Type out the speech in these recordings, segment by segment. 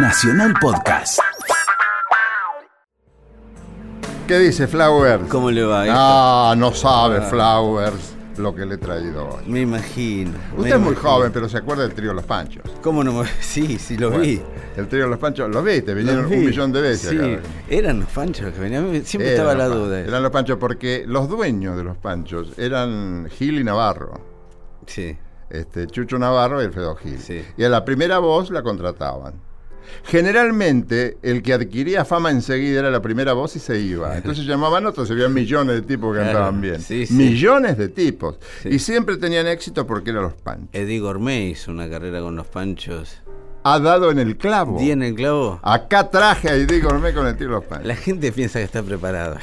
Nacional Podcast. ¿Qué dice Flowers? ¿Cómo le va? Ah, no sabe Flowers lo que le he traído hoy. Me imagino. Usted me es muy imagino. joven, pero se acuerda del trío Los Panchos. ¿Cómo no me.? Sí, sí, lo vi. El trío Los Panchos, ¿lo viste? Vinieron vi. un millón de veces. Sí, acá. eran los panchos que venían. Siempre Eran estaba los la Pan- duda. Eran los Panchos porque los dueños de los Panchos eran Gil y Navarro. Sí. Este, Chucho Navarro y Alfredo Gil. Sí. Y a la primera voz la contrataban. Generalmente, el que adquiría fama enseguida era la primera voz y se iba. Entonces llamaban otros, se veían millones de tipos que Claro, cantaban bien. sí, sí. Millones de tipos. Sí. Y siempre tenían éxito porque eran los panchos. Eddie Gourmet hizo una carrera con los panchos. Ha dado en el clavo. ¿Di en el clavo? Acá traje a Eddie Gourmet con el tiro de los panchos. La gente piensa que está preparada.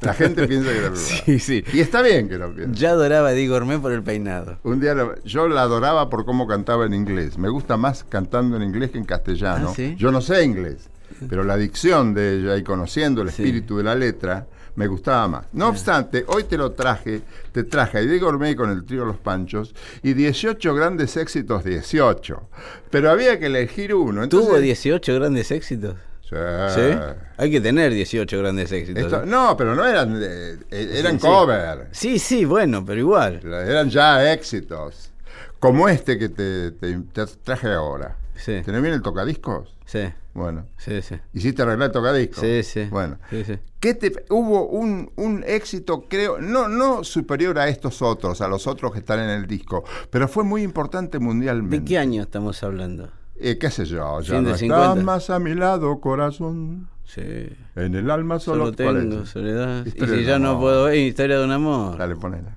La gente piensa que era verdad. Sí, sí. Y está bien que lo piense. Ya adoraba a Eddie Gourmet por el peinado. Un día yo la adoraba por cómo cantaba en inglés. Me gusta más cantando en inglés que en castellano. Ah, ¿sí? Yo no sé inglés, pero la dicción de ella y conociendo el espíritu de la letra me gustaba más. No obstante, hoy te lo traje, te traje a Eddie Gourmet con el trío Los Panchos y 18 grandes éxitos, 18. Pero había que elegir uno. Entonces, ¿Tuvo 18 grandes éxitos? Sí. ¿Sí? Hay que tener 18 grandes éxitos. Esto- no, pero no eran, eh, eh, eran Sí, sí. cover. Sí, sí, bueno, pero igual. Eran ya éxitos. Como este que te, te- te traje ahora. Sí. ¿Tenés bien el tocadiscos? Sí, Bueno. sí, sí. ¿Hiciste arreglar el tocadiscos? Sí, sí. Bueno. Sí, sí. ¿Qué te, hubo un, un éxito, creo, no, no superior a estos otros, a los otros que están en el disco, pero fue muy importante mundialmente. ¿De qué año estamos hablando? Eh, ¿Qué sé yo? Ya no estás 50. más a mi lado, corazón. Sí. En el alma solo, Solo ¿cuál tengo soledad. Historia y si ya no puedo ver, historia de un amor. Dale, ponela.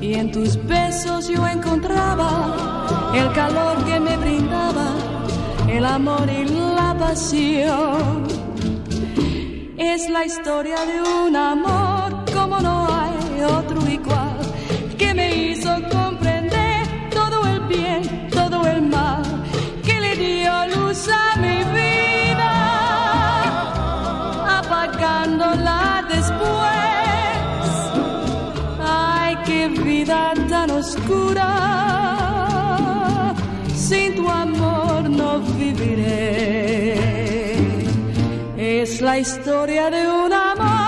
Y en tus besos yo encontraba el calor que me brindaba, el amor y la pasión. Es la historia de un amor como no hay otro viviré. Es la historia de un amor.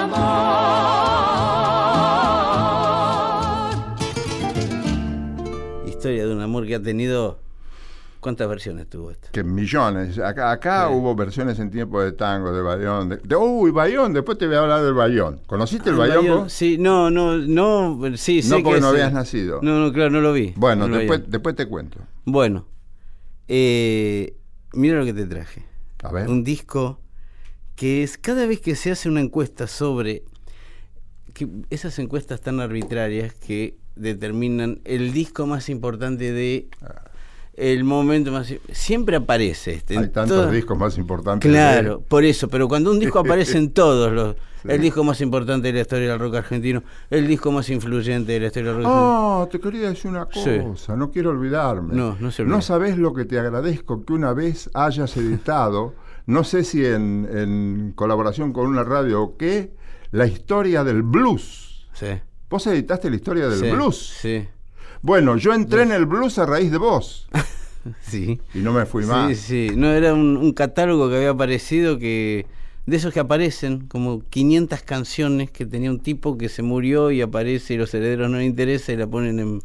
Historia de un amor que ha tenido. ¿Cuántas versiones tuvo esto? Que millones. Acá, acá hubo versiones en tiempo de tango, de Bayón. De, de- uy, Bayón, después te voy a hablar del Bayón. ¿Conociste el Ah, Bayón? Sí, no, no, no, sí, sé No, que porque no es- habías nacido. No, no, claro, no lo vi. Bueno, el después te cuento. Bueno, eh, mira lo que te traje. A ver. Un disco que es cada vez que se hace una encuesta sobre que esas encuestas tan arbitrarias que determinan el disco más importante de el momento más siempre aparece este Hay tantos discos más importantes. Claro, por eso, pero cuando un disco aparece en todos los el disco más importante de la historia del rock argentino, el disco más influyente de la historia del rock argentino. Ah, te quería decir una Sí. cosa, no quiero olvidarme. No, no se olvide. No sabes lo que te agradezco que una vez hayas editado, no sé si en, en colaboración con una radio o qué, la historia del blues. Sí. Vos editaste la historia del sí, blues. Sí. Bueno, yo entré en el blues a raíz de vos Sí. y no me fui más. Sí, sí. No, era un, un catálogo que había aparecido que. De esos que aparecen, como 500 canciones que tenía un tipo que se murió y aparece y los herederos no les interesa y la ponen en,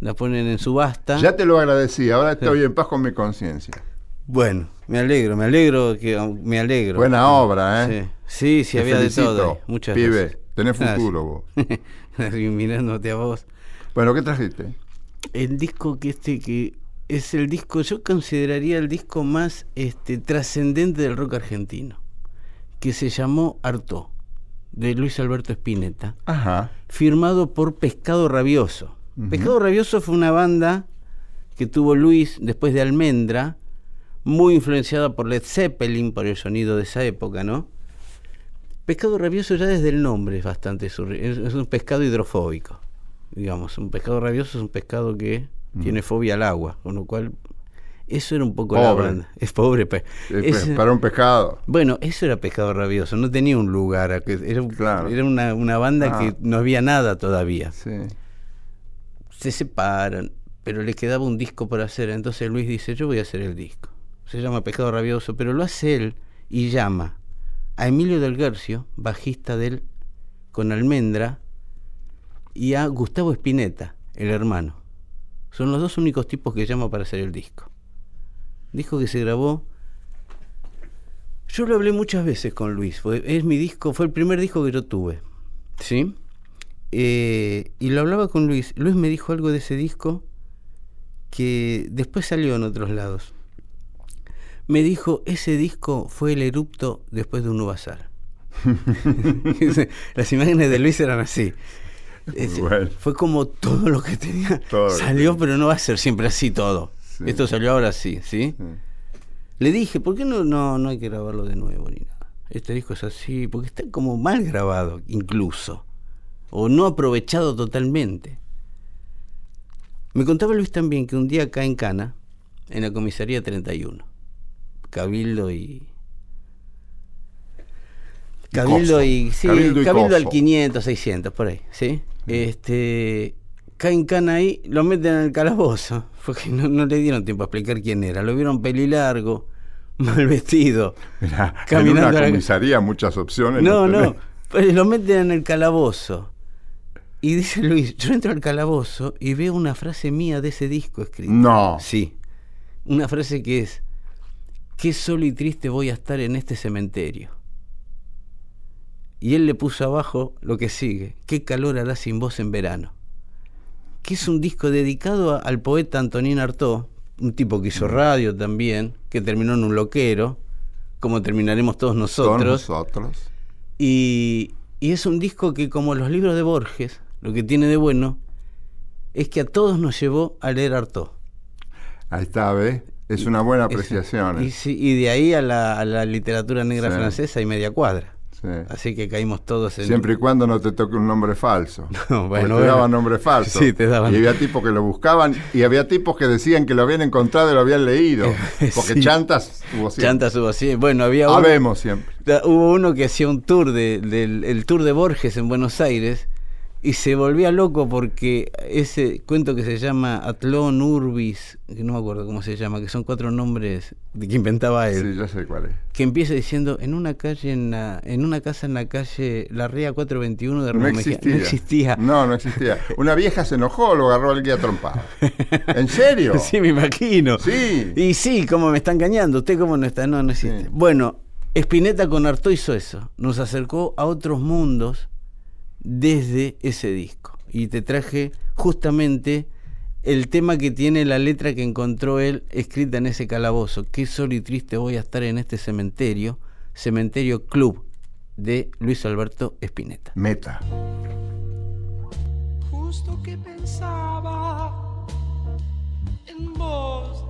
la ponen en subasta. Ya te lo agradecí, ahora estoy en paz con mi conciencia. Bueno, me alegro, me alegro, que me alegro. Buena obra, ¿eh? Sí, sí, había de todo. Muchas pibe, gracias. tenés Gracias. futuro vos. Mirándote a vos. Bueno, ¿qué trajiste? El disco que este que es el disco, yo consideraría el disco más este trascendente del rock argentino, que se llamó Artó, de Luis Alberto Spinetta, Ajá. firmado por Pescado Rabioso. Pescado Rabioso fue una banda que tuvo Luis después de Almendra, muy influenciada por Led Zeppelin, por el sonido de esa época, ¿no? Pescado rabioso ya desde el nombre es bastante surri- es, un pescado hidrofóbico, digamos. Un pescado rabioso es un pescado que Mm. tiene fobia al agua, con lo cual eso era un poco la banda. Es pobre. pe- Eh, es- para un pescado. bueno, eso era pescado rabioso, no tenía un lugar, era, Claro. era una, una banda Ah. que no había nada todavía Sí. se separan, pero le quedaba un disco por hacer. Entonces Luis dice, yo voy a hacer el disco. Se llama Pescado Rabioso, pero lo hace él y llama a Emilio del Guercio, bajista del con Almendra, y a Gustavo Espineta, el hermano. Son los dos únicos tipos que llama para hacer el disco. Disco que se grabó. Yo lo hablé muchas veces con Luis. Fue, es mi disco, fue el primer disco que yo tuve. ¿Sí? Eh, y lo hablaba con Luis. Luis me dijo algo de ese disco que después salió en otros lados. Me dijo, ese disco fue el erupto después de un uvasal. Las imágenes de Luis eran así. Es- Bueno. Fue como todo lo que tenía. Todo que salió, pero no va a ser siempre así todo. Sí. Esto salió ahora sí, ¿sí? Sí. Le dije, ¿por qué no, no, no hay que grabarlo de nuevo ni nada? Este disco es así, porque está como mal grabado, incluso. O no aprovechado totalmente. Me contaba Luis también que un día acá en Cana, en la comisaría 31, Cabildo y. Cabildo Coso. y. Sí, Cabildo al Coso. 500, 600, por ahí, ¿sí? Este. Cae en Cana ahí, lo meten en el calabozo, porque no, no le dieron tiempo a explicar quién era. Lo vieron pelilargo, mal vestido. Mirá, en Caminando una a la- comisaría muchas opciones. No, tenés. no, pues lo meten en el calabozo. Y dice Luis, yo entro al calabozo y veo una frase mía de ese disco escrita. No. Sí. Una frase que es, qué solo y triste voy a estar en este cementerio. Y él le puso abajo lo que sigue, qué calor hará sin vos en verano. Que es un disco dedicado a- al poeta Antonín Artaud, un tipo que hizo radio también, que terminó en un loquero, como terminaremos todos Todos nosotros. nosotros. Y, y es un disco que, como los libros de Borges, lo que tiene de bueno es que a todos nos llevó a leer Artaud. Ahí está, ¿ves? Es una buena Es- apreciación. Y, ¿eh? sí, y de ahí a la, a la literatura negra Sí. francesa y media cuadra. Sí. Así que caímos todos en. Siempre y cuando no te toque un nombre falso. No, bueno, te daban nombre falso. Sí, te daban. Y había tipos que lo buscaban y había tipos que decían que lo habían encontrado y lo habían leído. Porque Sí. chantas hubo siempre. Chantas hubo así. Bueno, había uno, Habemos siempre. hubo uno que hacía un tour de- del el tour de Borges en Buenos Aires y se volvía loco porque ese cuento que se llama Atlón Urbis, que no me acuerdo cómo se llama, que son cuatro nombres de que inventaba él. Sí, ya sé cuál es. que empieza diciendo en una calle en, la- en una casa en la calle La Rea 421 de No Ramón Mejía". existía. no existía No, no existía. Una vieja se enojó, lo agarró al guía trompado. ¿En serio? sí me imagino Sí. y sí cómo me está engañando usted cómo no está no no existe Sí. bueno Spinetta con hizo eso nos acercó a otros mundos desde ese disco y te traje justamente el tema que tiene la letra que encontró él escrita en ese calabozo qué solo y triste voy a estar en este cementerio cementerio club de Luis Alberto Spinetta Meta. Justo que pensaba en vos,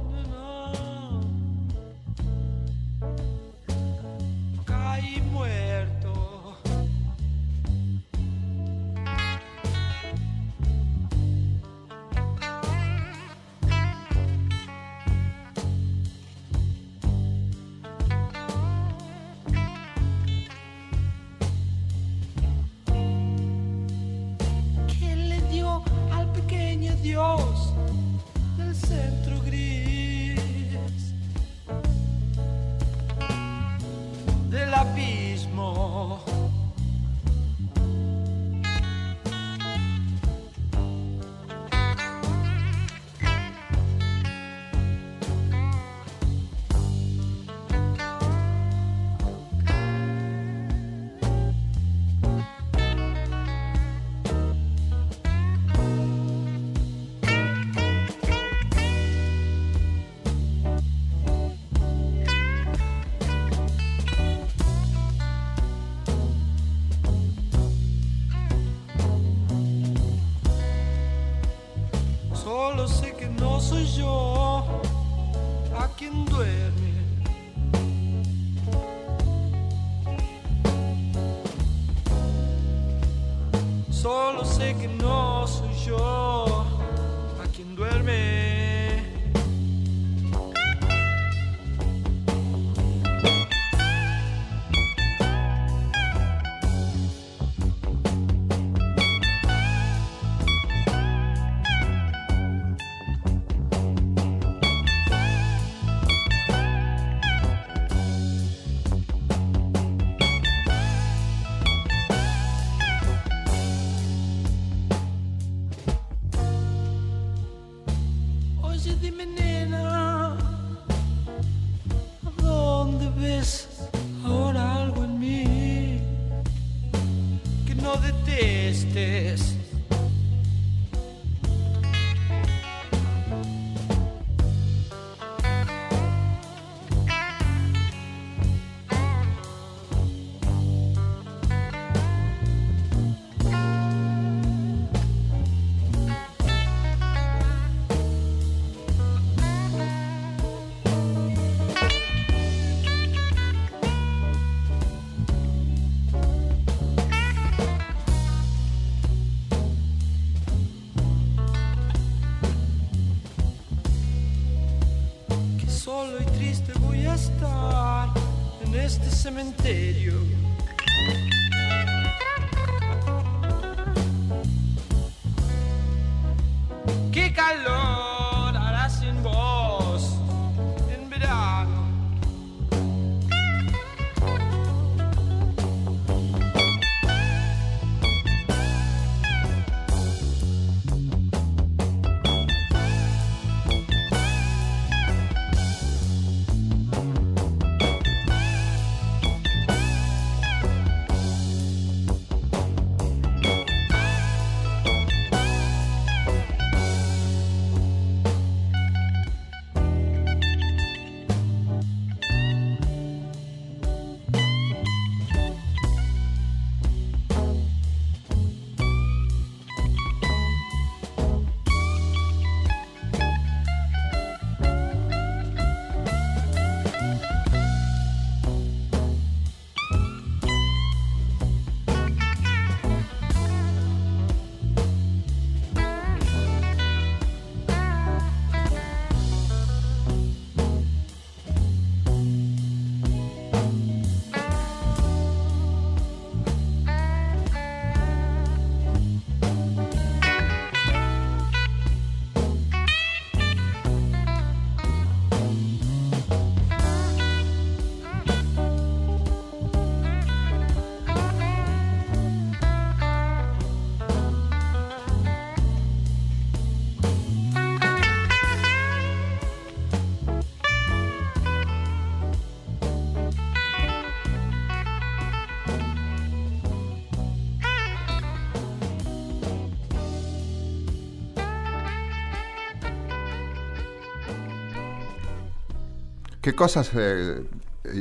Qué cosas eh,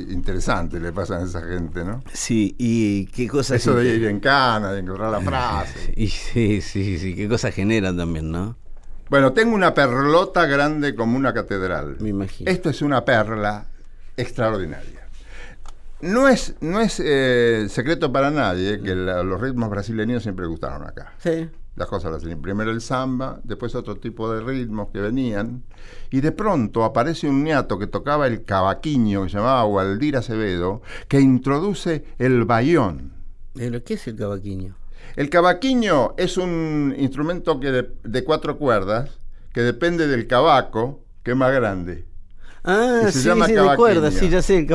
interesantes le pasan a esa gente, ¿no? Sí, y qué cosas... Eso de ir en cana, de encontrar la frase. Y sí, sí, sí, qué cosas generan también, ¿no? Bueno, tengo una perlota grande como una catedral. Me imagino. Esto es una perla extraordinaria. No es, no es eh, secreto para nadie que la- los ritmos brasileños siempre gustaron acá. Sí. Las cosas brasileñas. Primero el samba, después otro tipo de ritmos que venían. Y de pronto aparece un niato que tocaba el cavaquinho, que se llamaba Waldir Acevedo, que introduce el bayón. ¿Pero qué es el cavaquinho? El cavaquinho es un instrumento que de, de cuatro cuerdas que depende del cavaco, que es más grande. Ah, sí, sí, sí, ya sé, el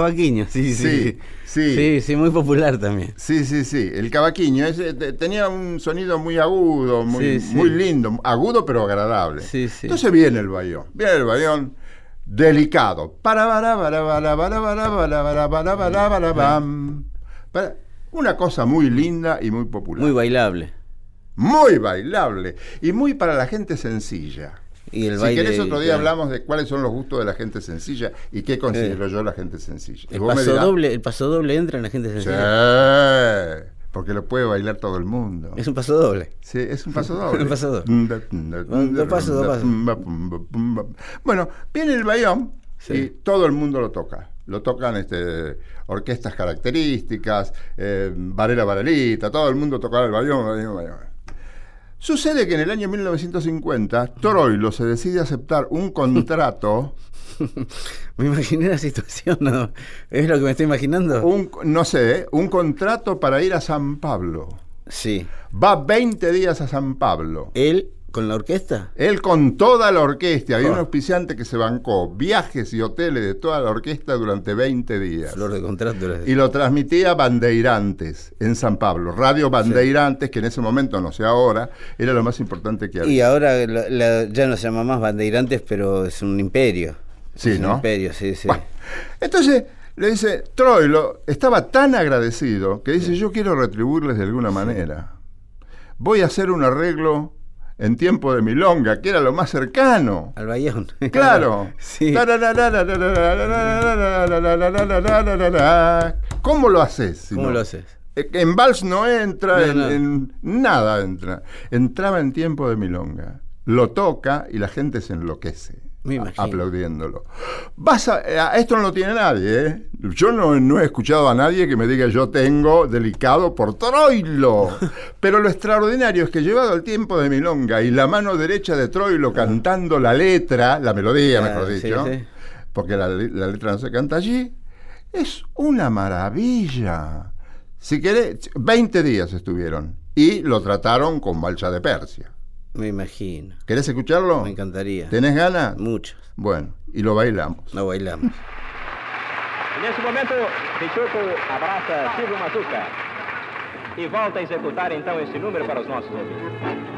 sí sí, sí sí, sí, muy popular también. Sí, sí, sí, el cavaquiño, es, tenía un sonido muy agudo, muy, lindo, agudo pero agradable. Entonces viene el bayón, viene el bayón delicado. Una cosa muy linda y muy popular. Muy bailable. Muy bailable y muy para la gente sencilla. Y el si baile. querés otro día claro. hablamos de cuáles son los gustos de la gente sencilla y qué considero yo la gente sencilla. El paso, doble, el paso doble entra en la gente sencilla. Sí, porque lo puede bailar todo el mundo. Es un paso doble. Sí, es un paso doble. Un paso doble. Dos pasos, dos pasos. Bueno, viene el bayón Sí. y todo el mundo lo toca. Lo tocan este, orquestas características, eh, Varela Varelita, todo el mundo tocaba el bayón. Sucede que en el año 1950 Troilo se decide aceptar un contrato, Me imaginé la situación, ¿no? ¿Es lo que me estoy imaginando? un, no sé, ¿eh? un contrato para ir a San Pablo. Sí. Va 20 días a San Pablo. ¿Él con la orquesta? Él con toda la orquesta, había Oh. un auspiciante que se bancó viajes y hoteles de toda la orquesta durante 20 días. Flor de contrato. Y lo transmitía Bandeirantes en San Pablo. Radio Bandeirantes, que en ese momento, no sé ahora, era lo más importante que había. Y ahora la- la- ya no se llama más Bandeirantes, pero es un imperio. Sí, es ¿no? Un imperio, sí, sí. Bueno, entonces le dice, Troilo estaba tan agradecido que dice, yo quiero retribuirles de alguna manera. Voy a hacer un arreglo en tiempo de milonga, que era lo más cercano. Al Bayón. Claro. sí. ¿Cómo lo haces? si ¿Cómo no? lo haces? Eh, En vals no entra, No, en, no. en nada entra. Entraba en tiempo de milonga. Lo toca y la gente se enloquece. Me. Aplaudiéndolo. Vas a, eh, a- esto no lo tiene nadie, ¿eh? Yo no, no he escuchado a nadie que me diga yo tengo delicado por Troilo. Pero lo extraordinario es que llevado al tiempo de milonga y la mano derecha de Troilo cantando la letra, la melodía, Claro, mejor dicho, sí. porque la, le- la letra no se canta allí, es una maravilla. Si querés, 20 días estuvieron y lo trataron con Balcha de Persia. Me imagino. ¿Querés escucharlo? Me encantaría. ¿Tenés ganas? Muchas. Bueno, y lo bailamos. Lo bailamos. En ese momento, Pichuco abraza a Silvio Mazuca e volta a executar então esse número para os nossos ouvintes.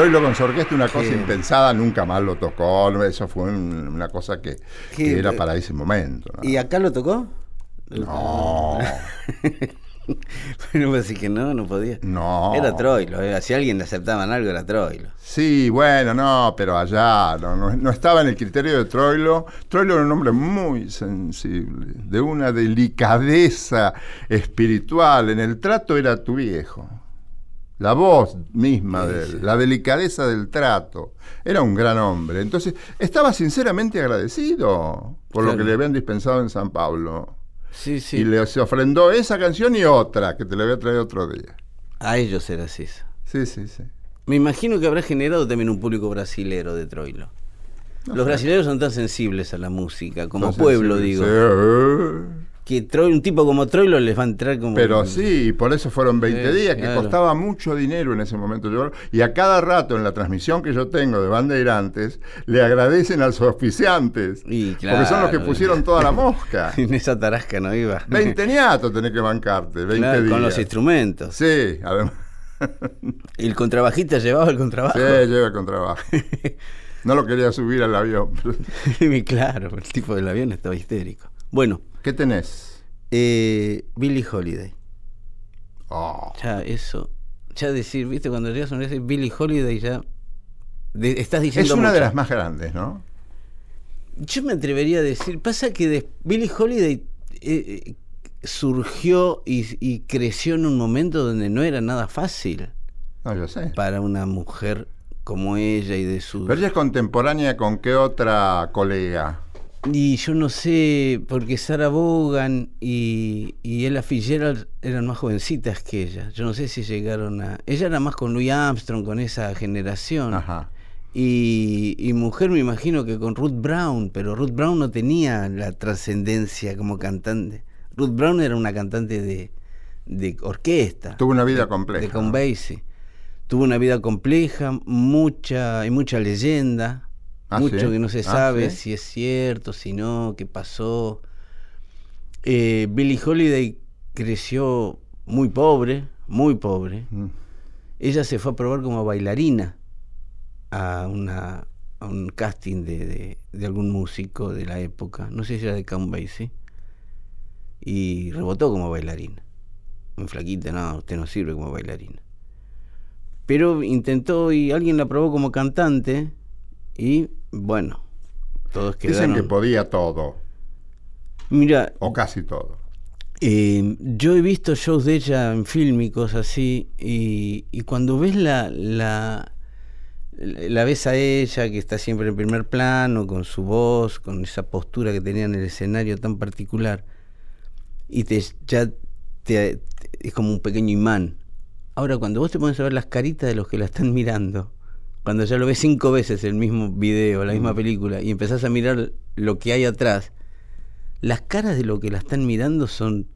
Troilo con su orquesta, una cosa impensada, nunca más lo tocó. Eso fue un- una cosa que, era para ese momento. ¿no? ¿Y acá lo tocó? No, Bueno, así que no, no podía. no. Era Troilo, eh, si alguien le aceptaban algo era Troilo. Sí, bueno, no, pero allá no, no- no estaba en el criterio de Troilo. Troilo era un hombre muy sensible, de una delicadeza espiritual. En el trato era tu viejo. La voz misma de él, la delicadeza del trato. Era un gran hombre. Entonces, estaba sinceramente agradecido por lo que le habían dispensado en San Pablo. Sí, sí. Y le se ofrendó esa canción y otra, que te la voy a traer otro día. A ellos era así. eso. Sí, sí, sí. Me imagino que habrá generado también un público brasilero de Troilo. Los brasileños son tan sensibles a la música, como pueblo, digo. sí. Que Troilo, un tipo como Troilo les va a entrar como. Pero sí, y por eso fueron 20 Sí, días, que claro. costaba mucho dinero en ese momento. Y a cada rato en la transmisión que yo tengo de Bandeirantes, le agradecen a los auspiciantes. Y porque son los que pusieron toda la mosca. En esa tarasca no iba. 20 niatos tenés que bancarte, 20 Claro, días. con los instrumentos. Sí, además. Y el contrabajista llevaba el contrabajo. Sí, lleva con trabajo. No lo quería subir al avión. claro, el tipo del avión estaba histérico. Bueno, ¿Qué tenés? eh, Billie Holiday. Oh, Ya, eso. Ya decir, viste, cuando llegas a una vez Billie Holiday ya. de- estás es diciendo. una de las más grandes, ¿no? Yo me atrevería a decir. Pasa que de, Billie Holiday eh, eh, surgió y, y creció en un momento donde no era nada fácil No, yo sé. para una mujer como ella y de sus. Pero ella es contemporánea con qué otra colega. Y yo no sé, porque Sarah Vaughan y, y Ella Fitzgerald eran más jovencitas que ella. Yo no sé si llegaron a... Ella era más con Louis Armstrong, con esa generación. Ajá. Y, y mujer me imagino que con Ruth Brown, pero Ruth Brown no tenía la trascendencia como cantante. Ruth Brown era una cantante de, de orquesta. Tuvo una vida compleja. De con ¿no? Basie. Tuvo una vida compleja, mucha, hay mucha leyenda, Ah, mucho ¿sí? que no se Ah, sabe ¿sí? si es cierto, si no, qué pasó. Eh, Billie Holiday creció muy pobre, muy pobre. Mm. Ella se fue a probar como bailarina a, una, a un casting de, de- de algún músico de la época, no sé si era de Count Basie, y rebotó como bailarina. Muy flaquita, no, usted no sirve como bailarina. Pero intentó y alguien la probó como cantante y bueno, todos quedaron... Dicen que podía todo, Mira, o casi todo. Eh, yo he visto shows de ella en cosas así, y, y cuando ves la, la, la ves a ella que está siempre en primer plano, con su voz, con esa postura que tenía en el escenario tan particular, y te ya te, es como un pequeño imán. Ahora, cuando vos te pones a ver las caritas de los que la están mirando, cuando ya lo ves cinco veces el mismo video, la misma película, y empezás a mirar lo que hay atrás, las caras de lo que la están mirando son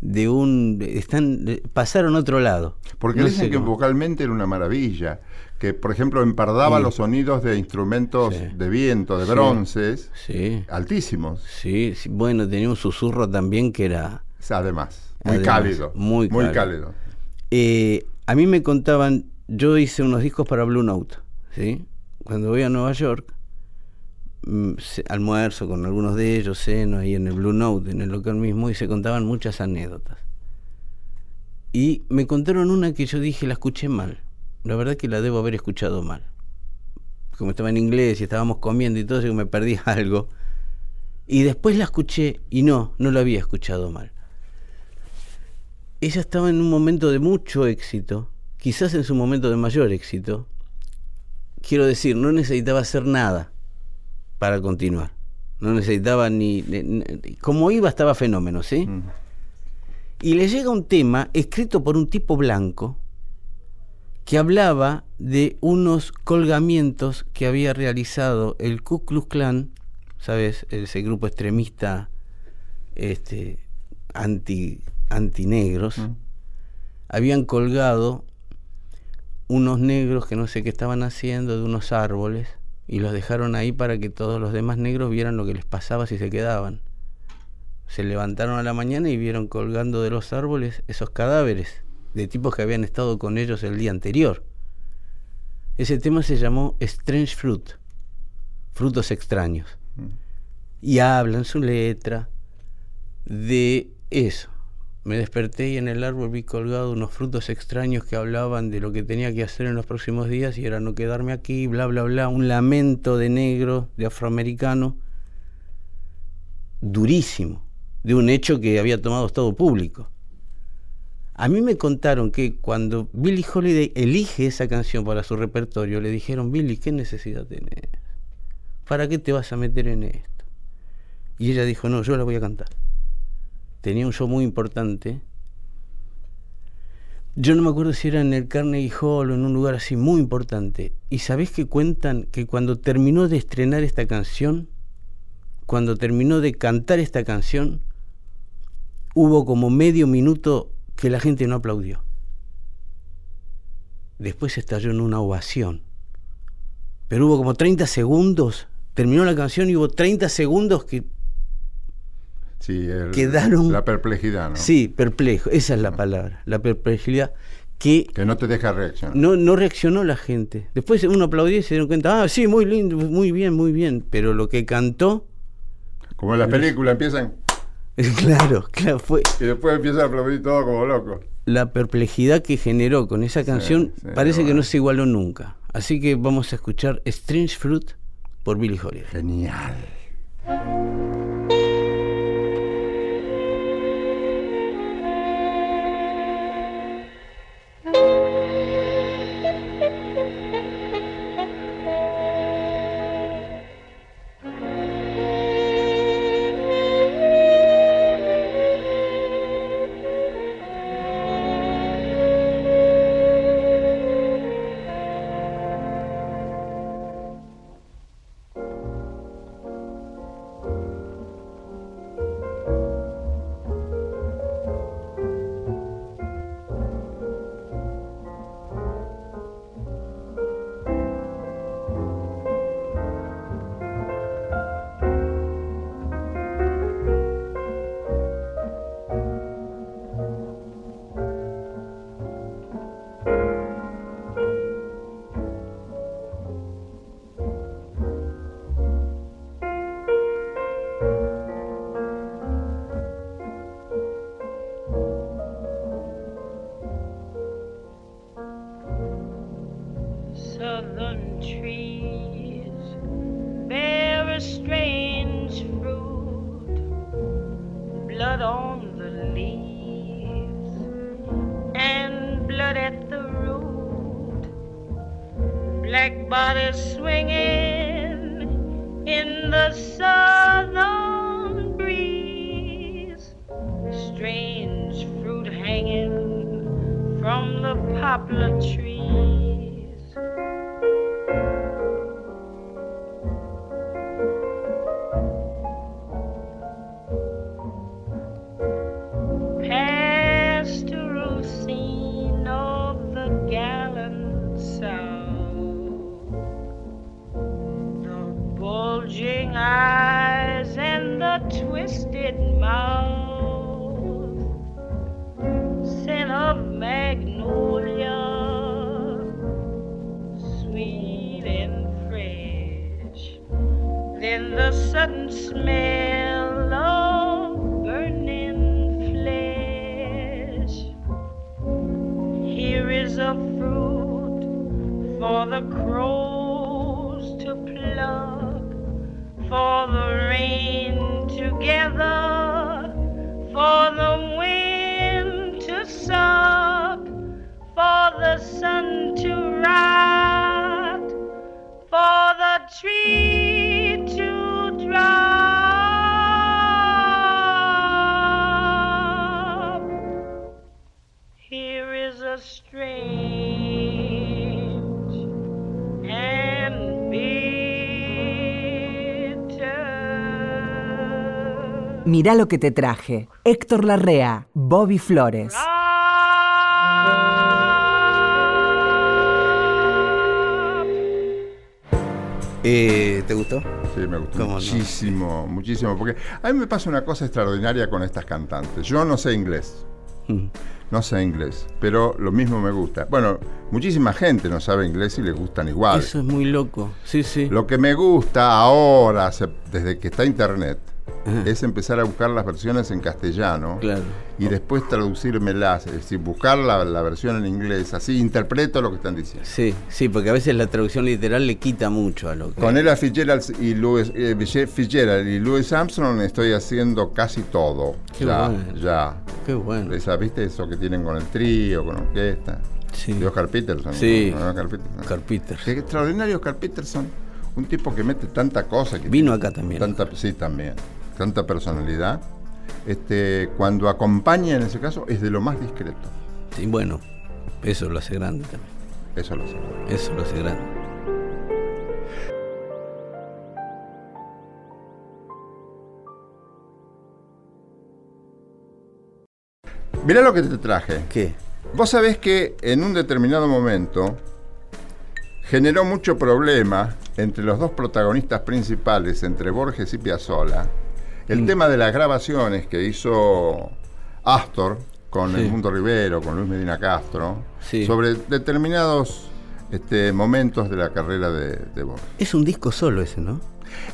de un están pasaron a otro lado Porque No dicen que cómo. vocalmente era una maravilla, que por ejemplo empardaba Sí. los sonidos de instrumentos Sí. de viento, de Sí. bronces, sí altísimos, sí sí, bueno tenía un susurro también que era además, muy Además, cálido, muy cálido. cálido. Eh, a mí me contaban yo hice unos discos para Blue Note sí cuando voy a Nueva York mm, almuerzo con algunos de ellos ceno ahí en el Blue Note en el local mismo y se contaban muchas anécdotas. Y me contaron una que yo dije la escuché mal. La verdad que la debo haber escuchado mal. Como estaba en inglés y estábamos comiendo y todo eso me perdí algo. Y después la escuché y no no la había escuchado mal. Ella estaba en un momento de mucho éxito, quizás en su momento de mayor éxito. Quiero decir, no necesitaba hacer nada para continuar. No necesitaba ni... como iba estaba fenómeno, ¿sí? Mm. Y le llega un tema escrito por un tipo blanco que hablaba de unos colgamientos que había realizado el Ku Klux Klan, ¿sabes? Ese grupo extremista este, anti, antinegros, Mm. habían colgado unos negros que no sé qué estaban haciendo de unos árboles y los dejaron ahí para que todos los demás negros vieran lo que les pasaba si se quedaban. Se levantaron a la mañana y vieron colgando de los árboles esos cadáveres de tipos que habían estado con ellos el día anterior. Ese tema se llamó Strange Fruit, frutos extraños. Y habla en su letra de eso. Me desperté y en el árbol vi colgado unos frutos extraños que hablaban de lo que tenía que hacer en los próximos días y era no quedarme aquí, bla, bla, bla. Un lamento de negro, de afroamericano, durísimo, de un hecho que había tomado Estado público. A mí me contaron que cuando Billie Holiday elige esa canción para su repertorio, le dijeron, Billie, ¿qué necesidad tenés? ¿Para qué te vas a meter en esto? Y ella dijo, no, yo la voy a cantar. Tenía un show muy importante. Yo no me acuerdo si era en el Carnegie Hall o en un lugar así muy importante. Y sabés que cuentan que cuando terminó de estrenar esta canción, cuando terminó de cantar esta canción, hubo como medio minuto que la gente no aplaudió. Después estalló en una ovación. Pero hubo como 30 segundos, terminó la canción y hubo 30 segundos que Sí, el- quedaron- la perplejidad, ¿no? Sí, perplejo, esa es la palabra, la perplejidad que Que no te deja reaccionar. no, no reaccionó la gente. Después uno aplaudió y se dieron cuenta, ah, sí, muy lindo, muy bien, muy bien, pero lo que cantó, Como en las películas empiezan claro, claro, fue y después empiezan a aplaudir todo como locos. la perplejidad que generó con esa canción, sí, parece que no se igualó nunca. Así que vamos a escuchar Strange Fruit por Billie Holiday. Genial. Crows to pluck, for the rain to gather, for the wind to suck, for the sun to rot, for the tree Mirá lo que te traje. Héctor Larrea, Bobby Flores. Eh, ¿Te gustó? Sí, me gustó ¿Cómo no? muchísimo, muchísimo. Porque a mí me pasa una cosa extraordinaria con estas cantantes. Yo no sé inglés. Mm. No sé inglés, pero lo mismo me gusta. Bueno, muchísima gente no sabe inglés y le gustan igual. Eso es muy loco. Sí, sí. Lo que me gusta ahora, desde que está internet, Ajá. es empezar a buscar las versiones en castellano Claro. y después traducírmelas, es decir, buscar la, la versión en inglés, así interpreto lo que están diciendo. Sí, sí, porque a veces la traducción literal le quita mucho a lo que. Con Ella Fitzgerald y Louis, eh, Fitzgerald y Louis Armstrong estoy haciendo casi todo. Qué ya, bueno. ya. Qué bueno. Esa, ¿Viste eso que tienen con el trío, con orquesta? Sí. De Oscar Peterson. Sí. ¿no? Oscar Peterson. Oscar Peters. Qué extraordinario Oscar Peterson. Un tipo que mete tanta cosa. Que Vino acá también. Tanta, sí, también. Tanta personalidad. Este, cuando acompaña en ese caso es de lo más discreto. Sí, bueno, eso lo hace grande también. Eso lo sé. Eso lo hace grande. Mirá lo que te traje. ¿Qué? Vos sabés que en un determinado momento generó mucho problema entre los dos protagonistas principales, entre Borges y Piazzolla, el Mm. tema de las grabaciones que hizo Astor con Sí. El Mundo Rivero, con Luis Medina Castro, Sí. sobre determinados este, momentos de la carrera de, de Borges. Es un disco solo ese, ¿no?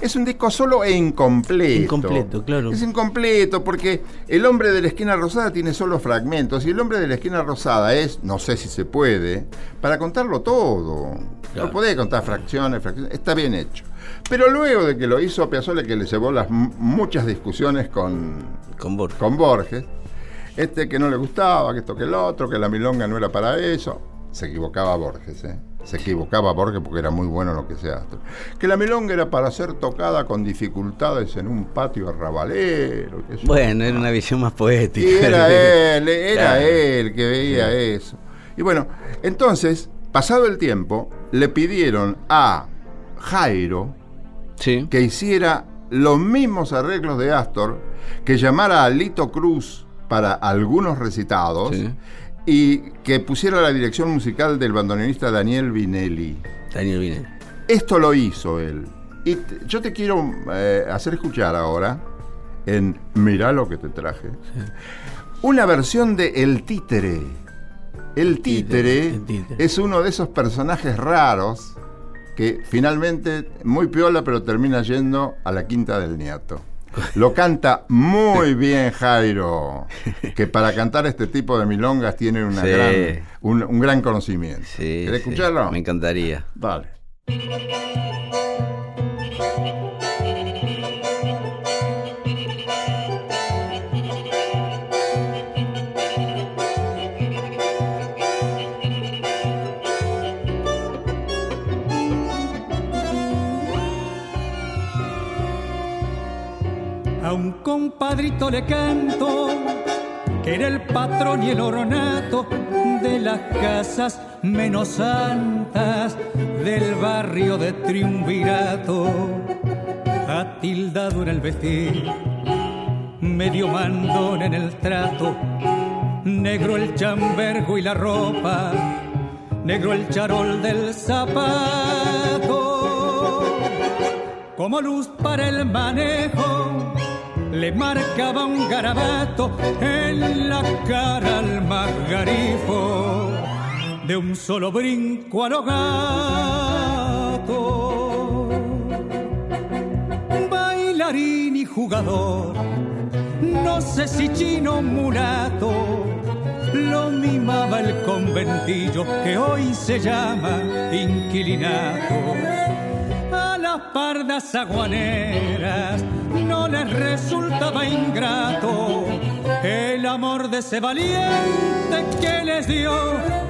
Es un disco solo e incompleto. Incompleto, claro. Es incompleto porque el hombre de la esquina rosada tiene solo fragmentos y el hombre de la esquina rosada es, no sé si se puede, para contarlo todo. Claro. No podés contar fracciones, fracciones, está bien hecho. Pero luego de que lo hizo Piazzolla, que le llevó las muchas discusiones con, Con Borges. con Borges, este que no le gustaba, que esto que el otro, que la milonga no era para eso. Se equivocaba Borges, ¿eh? Se equivocaba Borges porque era muy bueno en lo que sea. Que la milonga era para ser tocada con dificultades en un patio arrabalero. Bueno, era una visión más poética. Y era él, era Claro. él que veía eso. Y bueno, entonces, pasado el tiempo, le pidieron a Jairo Sí. que hiciera los mismos arreglos de Astor, que llamara a Lito Cruz para algunos recitados Sí. Y que pusiera la dirección musical del bandoneonista Daniel Vinelli. Daniel Vinelli. Esto lo hizo él. Y yo te quiero eh, hacer escuchar ahora, en Mirá lo que te traje, una versión de El Títere. El títere, el títere. es uno de esos personajes raros que finalmente, muy piola, pero termina yendo a la quinta del nieto. Lo canta muy bien Jairo, que para cantar este tipo de milongas tiene una Sí. gran, un, un gran conocimiento. Sí. ¿Querés sí, escucharlo? Me encantaría. Dale. Compadrito le canto, que era el patrón y el ornato de las casas menos santas del barrio de Triunvirato. Atildado en el vestir, medio mandón en el trato, negro el chambergo y la ropa, negro el charol del zapato como luz para el manejo, le marcaba un garabato en la cara al margarifo, de un solo brinco a lo gato. Bailarín y jugador, no sé si chino mulato, lo mimaba el conventillo que hoy se llama inquilinato las pardas aguaneras no les resultaba ingrato el amor de ese valiente que les dio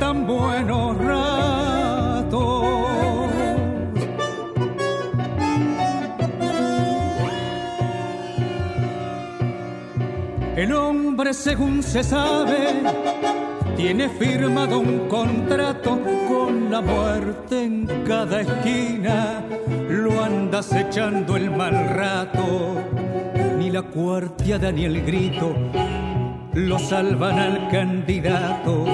tan buenos ratos. El hombre, según se sabe, tiene firmado un contrato con la muerte en cada esquina. Lo anda acechando el mal rato. Ni la cuartiada ni el grito lo salvan al candidato.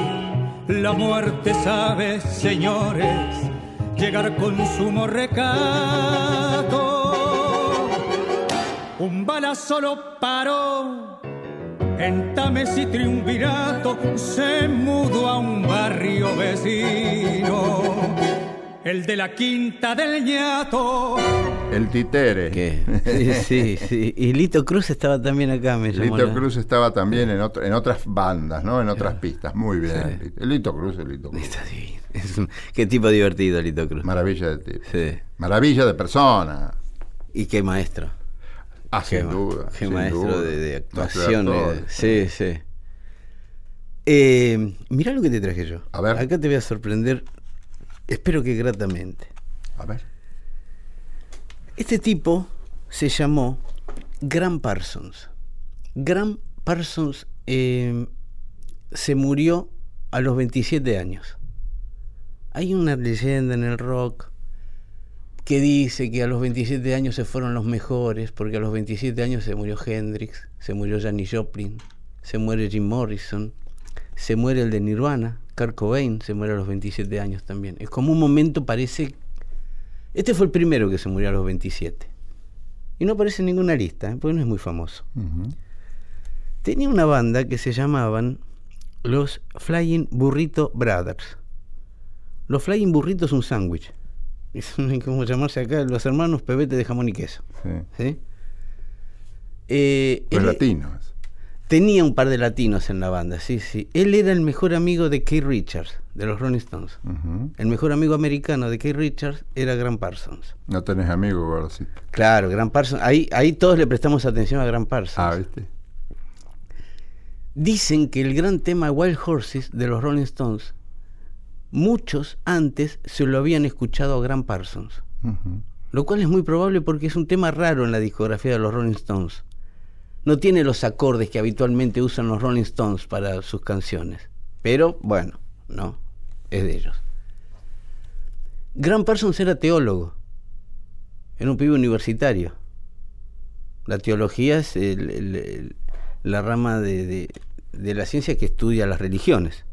La muerte sabe, señores, llegar con sumo recato. Un bala solo paró en Tames y Triunvirato se mudó a un barrio vecino, el de la Quinta del Ñato. El titere. ¿Qué? Sí, sí, sí. Y Lito Cruz estaba también acá, me llamó Lito la- Cruz estaba también en, otro- en otras bandas, ¿no? En otras pistas. Muy bien. Sí. El Lito Cruz, el Lito Cruz. Está divino. Es un- qué tipo divertido, Lito Cruz. Maravilla de tipo. Sí. Maravilla de persona. Y qué maestro. Ah, Qué, sin duda. qué sin maestro duda. de, de actuación. de sí, sí. Eh, mirá lo que te traje yo. A ver. Acá te voy a sorprender. Espero que gratamente. A ver. Este tipo se llamó Graham Parsons. Graham Parsons eh, se murió a los 27 años. Hay una leyenda en el rock que dice que a los 27 años se fueron los mejores, porque a los 27 años se murió Hendrix, se murió Janis Joplin, se muere Jim Morrison, se muere el de Nirvana, Kurt Cobain se muere a los 27 años también. Es como un momento, parece... Este fue el primero que se murió a los 27. Y no aparece en ninguna lista, ¿eh? porque no es muy famoso. Tenía una banda que se llamaban los Flying Burrito Brothers. Los Flying Burritos es un sándwich. Es un- como llamarse acá los hermanos pebete de jamón y queso. Sí. ¿sí? Eh, Los él latinos. tenía un par de latinos en la banda, sí, sí. Él era el mejor amigo de Keith Richards, de los Rolling Stones. El mejor amigo americano de Keith Richards era Graham Parsons. No tenés amigos, Gordocito. Claro, Graham Parsons. Ahí, ahí todos le prestamos atención a Graham Parsons. Ah, ¿viste? Dicen que el gran tema Wild Horses de los Rolling Stones, muchos antes se lo habían escuchado a Graham Parsons. Lo cual es muy probable porque es un tema raro en la discografía de los Rolling Stones. No tiene los acordes que habitualmente usan los Rolling Stones para sus canciones. Pero bueno, no, es de ellos. Graham Parsons era teólogo. Era un pibe universitario. La teología es el- el- el- la rama de, de- de la ciencia que estudia las religiones.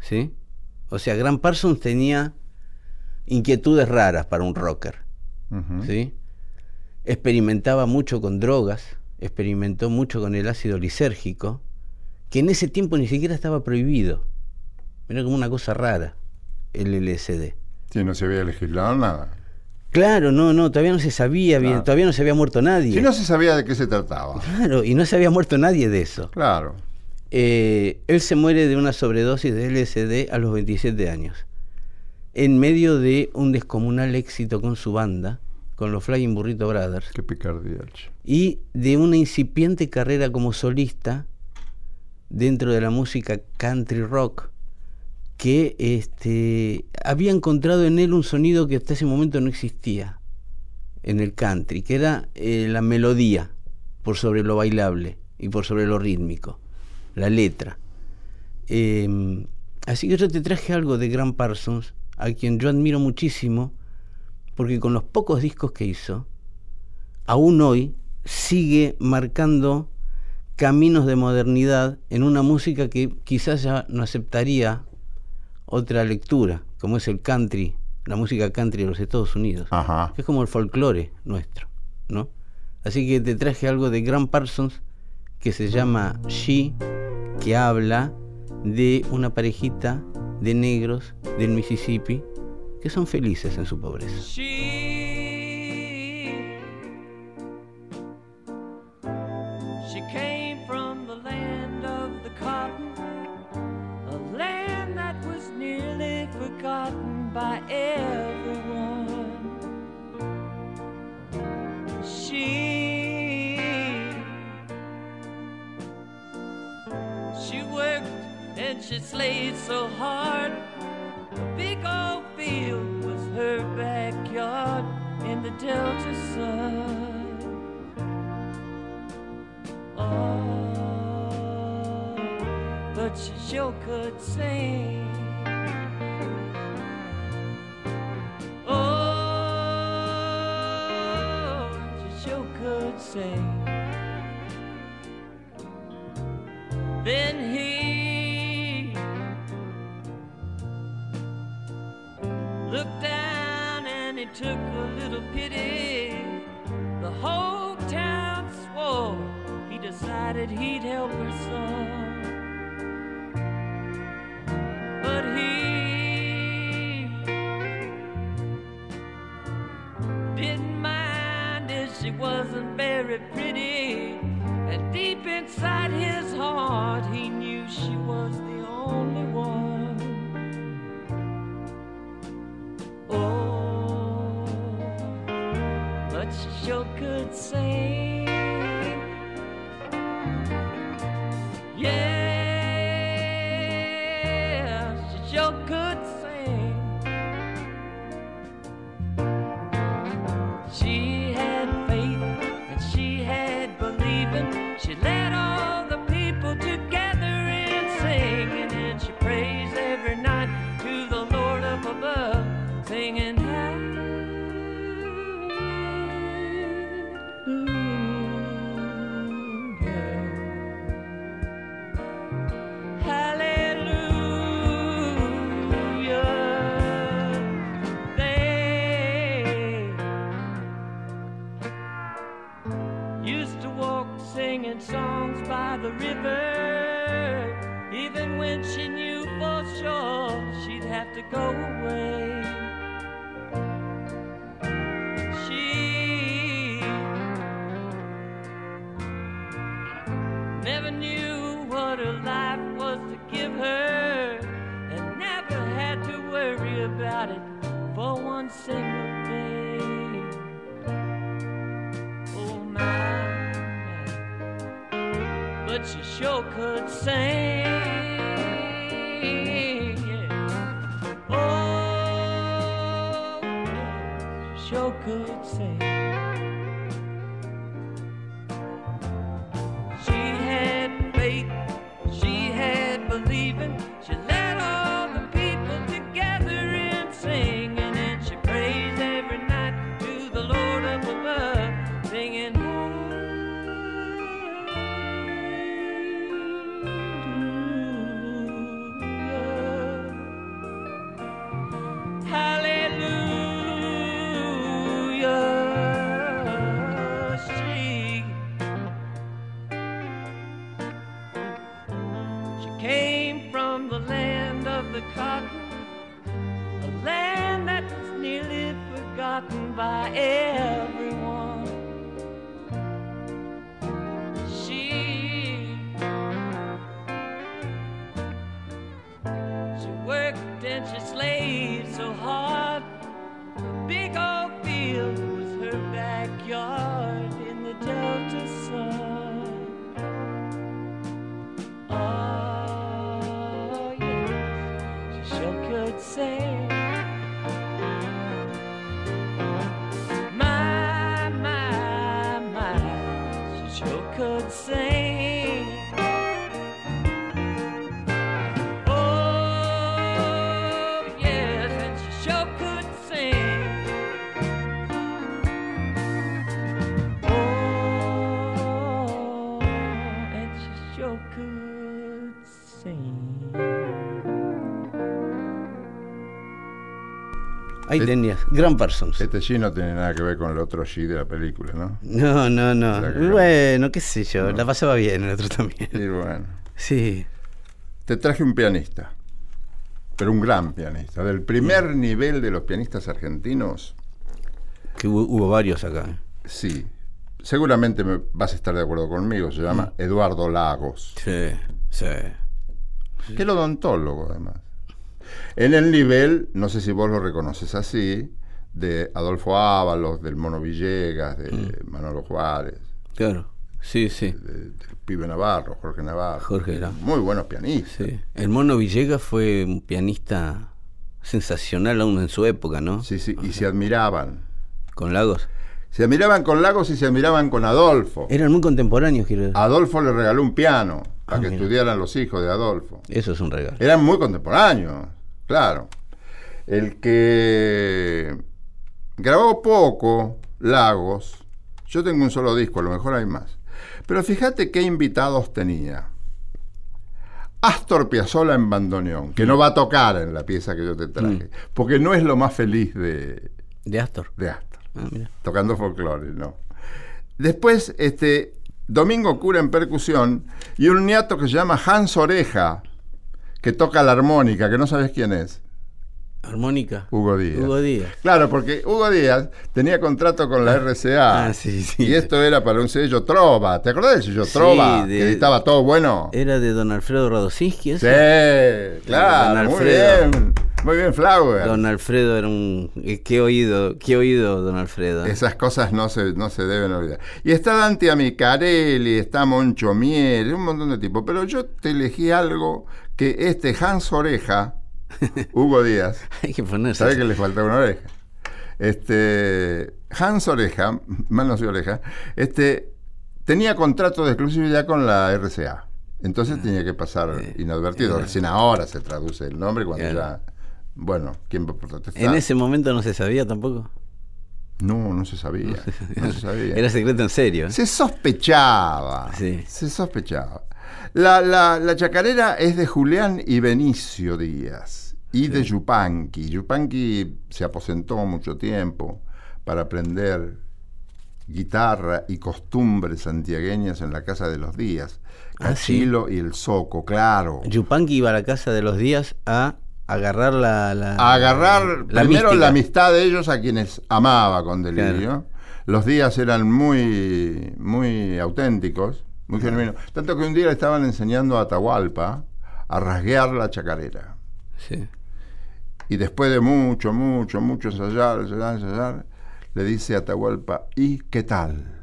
¿sí? O sea, Graham Parsons tenía inquietudes raras para un rocker. ¿sí? Experimentaba mucho con drogas, experimentó mucho con el ácido lisérgico, que en ese tiempo ni siquiera estaba prohibido. Era como una cosa rara, el LSD. Sí, no se había legislado nada. Claro, no, no, todavía no se sabía bien, Claro. todavía no se había muerto nadie. Si no se sabía de qué se trataba. Claro, y no se había muerto nadie de eso. Claro. Eh, él se muere de una sobredosis de LSD a los 27 años, en medio de un descomunal éxito con su banda, con los Flying Burrito Brothers. Qué picardía. y de una incipiente carrera como solista dentro de la música country rock que este, había encontrado en él un sonido que hasta ese momento no existía en el country, que era eh, la melodía por sobre lo bailable y por sobre lo rítmico, la letra. Eh, así que yo te traje algo de Graham Parsons, a quien yo admiro muchísimo, porque con los pocos discos que hizo, aún hoy sigue marcando caminos de modernidad en una música que quizás ya no aceptaría otra lectura, como es el country, la música country de los Estados Unidos. Ajá. Es como el folclore nuestro, ¿no? Así que te traje algo de Graham Parsons que se llama She, que habla de una parejita de negros del Mississippi que son felices en su pobreza. Could sing. Oh, she sure could sing. Then he looked down and he took a little pity. The whole town swore he decided he'd help her some. Ahí Eh, tenías, Gran Parsons. Este G no tiene nada que ver con el otro G de la película, ¿no? No, no, no. Bueno, qué sé yo, No. la pasaba bien el otro también. Y bueno. Sí. Te traje un pianista, pero un gran pianista, del primer nivel de los pianistas argentinos. Que hubo, hubo varios acá. ¿eh? Sí, seguramente me vas a estar de acuerdo conmigo, se llama Eduardo Lagos, Sí, sí. que es odontólogo además. En el nivel, no sé si vos lo reconoces así, de Adolfo Ábalos, del Mono Villegas, de Manolo Juárez, Claro. Sí, sí. de- del Pibe Navarro, Jorge Navarro. Jorge era. Muy buenos pianistas. Sí. El Mono Villegas fue un pianista sensacional aún en su época, ¿no? Sí, sí, y se admiraban. Con Lagos. Se admiraban con Lagos y se admiraban con Adolfo. Eran muy contemporáneos, quiero decir. Adolfo le regaló un piano para Ah, que mira. estudiaran los hijos de Adolfo. Eso es un regalo. Eran muy contemporáneos, claro. El que grabó poco, Lagos, yo tengo un solo disco, a lo mejor hay más. Pero fíjate qué invitados tenía. Astor Piazzolla en bandoneón, que no va a tocar en la pieza que yo te traje, porque no es lo más feliz de, De Astor. de Astor Ah, mira. tocando folclore, no. Después, este, Domingo Cura en percusión y un niato que se llama Hans Oreja, que toca la armónica, que no sabes quién es. Armónica. Hugo Díaz. Hugo Díaz. Claro, porque Hugo Díaz tenía contrato con la RCA. Ah, sí, sí. Y esto era para un sello Trova. ¿Te acordás del sello Sí, Trova? de- Que estaba todo bueno. Era de don Alfredo Radosinski. Sí, claro. Don Muy Alfredo. bien. Muy bien, Flower. Don Alfredo era un. eh, Qué oído, qué oído, don Alfredo. Esas cosas no se, no se deben olvidar. Y está Dante Amicarelli, está Moncho Miel, un montón de tipos. Pero yo te elegí algo que este Hans Oreja, Hugo Díaz, Hay que ponerse. ¿Sabes que le falta una oreja? Este, Hans Oreja, manos y oreja, este, tenía contrato de exclusividad con la RCA. Entonces tenía que pasar inadvertido. era- Recién ahora se traduce el nombre cuando ya. Bueno, ¿quién va a protestar? En ese momento no se sabía tampoco. No, no se sabía. No se sabía. Era secreto en serio. ¿eh? Se sospechaba. Sí. Se sospechaba. La, la- la chacarera es de Julián y Benicio Díaz y de Yupanqui. Yupanqui se aposentó mucho tiempo para aprender guitarra y costumbres santiagueñas en la casa de los Díaz. Ah, sí. Cachilo y el Soco, claro. Yupanqui iba a la casa de los días a agarrar la. la agarrar la primero mística. la amistad de ellos a quienes amaba con delirio. Los días eran muy, muy auténticos, muy genuinos. Tanto que un día le estaban enseñando a Atahualpa a rasguear la chacarera. Sí. Y después de mucho, mucho, mucho ensayar, ensayar, ensayar, le dice a Atahualpa, ¿y qué tal?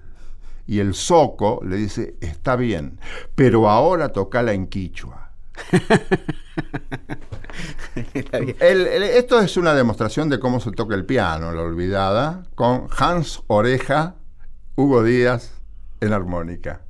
Y el soco le dice, está bien, pero ahora tocala en quichua. Esto es una demostración de cómo se toca el piano, la olvidada, con Hans Oreja, Hugo Díaz en armónica.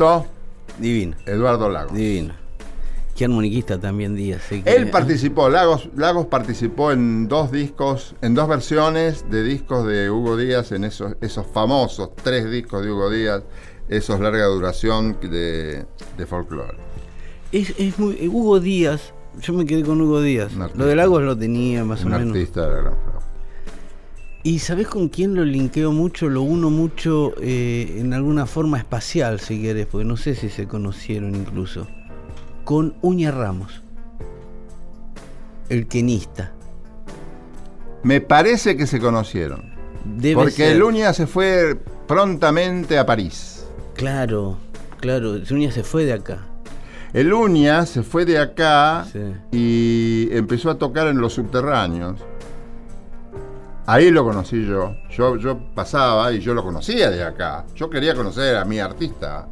Gustó? Divino. Eduardo Lagos. Divino. Qué armoniquista también Díaz. Él participó, Lagos, Lagos participó en dos discos, en dos versiones de discos de Hugo Díaz, en esos, esos famosos tres discos de Hugo Díaz, esos larga duración de, de folclore. Es, es muy. eh, Hugo Díaz. Yo me quedé con Hugo Díaz. Lo de Lagos lo tenía más Un o menos. artista de la gran flauta. ¿Y sabés con quién lo linkeo mucho? Lo uno mucho eh, en alguna forma espacial, si querés, porque no sé si se conocieron incluso. Con Uña Ramos. El quenista. Me parece que se conocieron. Debe porque ser. el Uña se fue prontamente a París. Claro, claro. Uña se fue de acá. El Uña se fue de acá Sí. y empezó a tocar en los subterráneos. Ahí lo conocí yo. yo. Yo pasaba y yo lo conocía de acá. Yo quería conocer a mi artista.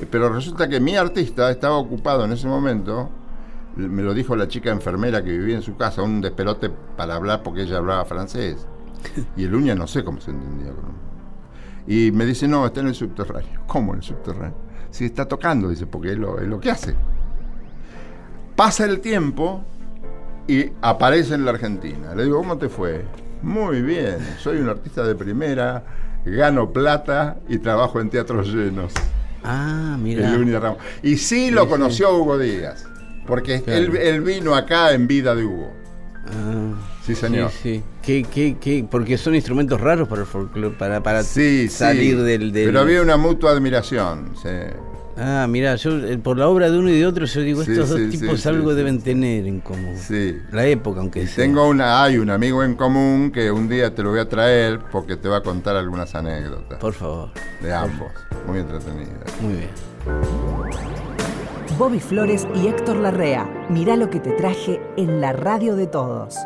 Eh, Pero resulta que mi artista estaba ocupado en ese momento. Me lo dijo la chica enfermera que vivía en su casa, un despelote para hablar porque ella hablaba francés. Y el uña no sé cómo se entendía con Y me dice, no, está en el subterráneo. ¿Cómo en el subterráneo? Sí, está tocando, dice, porque es lo que hace. Pasa el tiempo y aparece en la Argentina. Le digo, ¿cómo te fue? Muy bien, soy un artista de primera, gano plata y trabajo en teatros llenos. Ah, mira. Y sí lo conoció Hugo Díaz, porque Claro. él, él vino acá en vida de Hugo. Ah, Sí, señor. Sí, sí. ¿Qué, qué, qué? Porque son instrumentos raros para el folclore, para, para Sí, salir del, del- Pero había una mutua admiración. Ah, mira, yo eh, por la obra de uno y de otro, yo digo, Sí, estos sí, dos sí, tipos sí, algo sí, deben sí. tener en común. Sí. La época, aunque sea. Tengo una, hay un amigo en común que un día te lo voy a traer porque te va a contar algunas anécdotas Por favor. de ambos. Muy entretenidas. Muy bien. Bobby Flores y Héctor Larrea. Mirá lo que te traje en la radio de todos.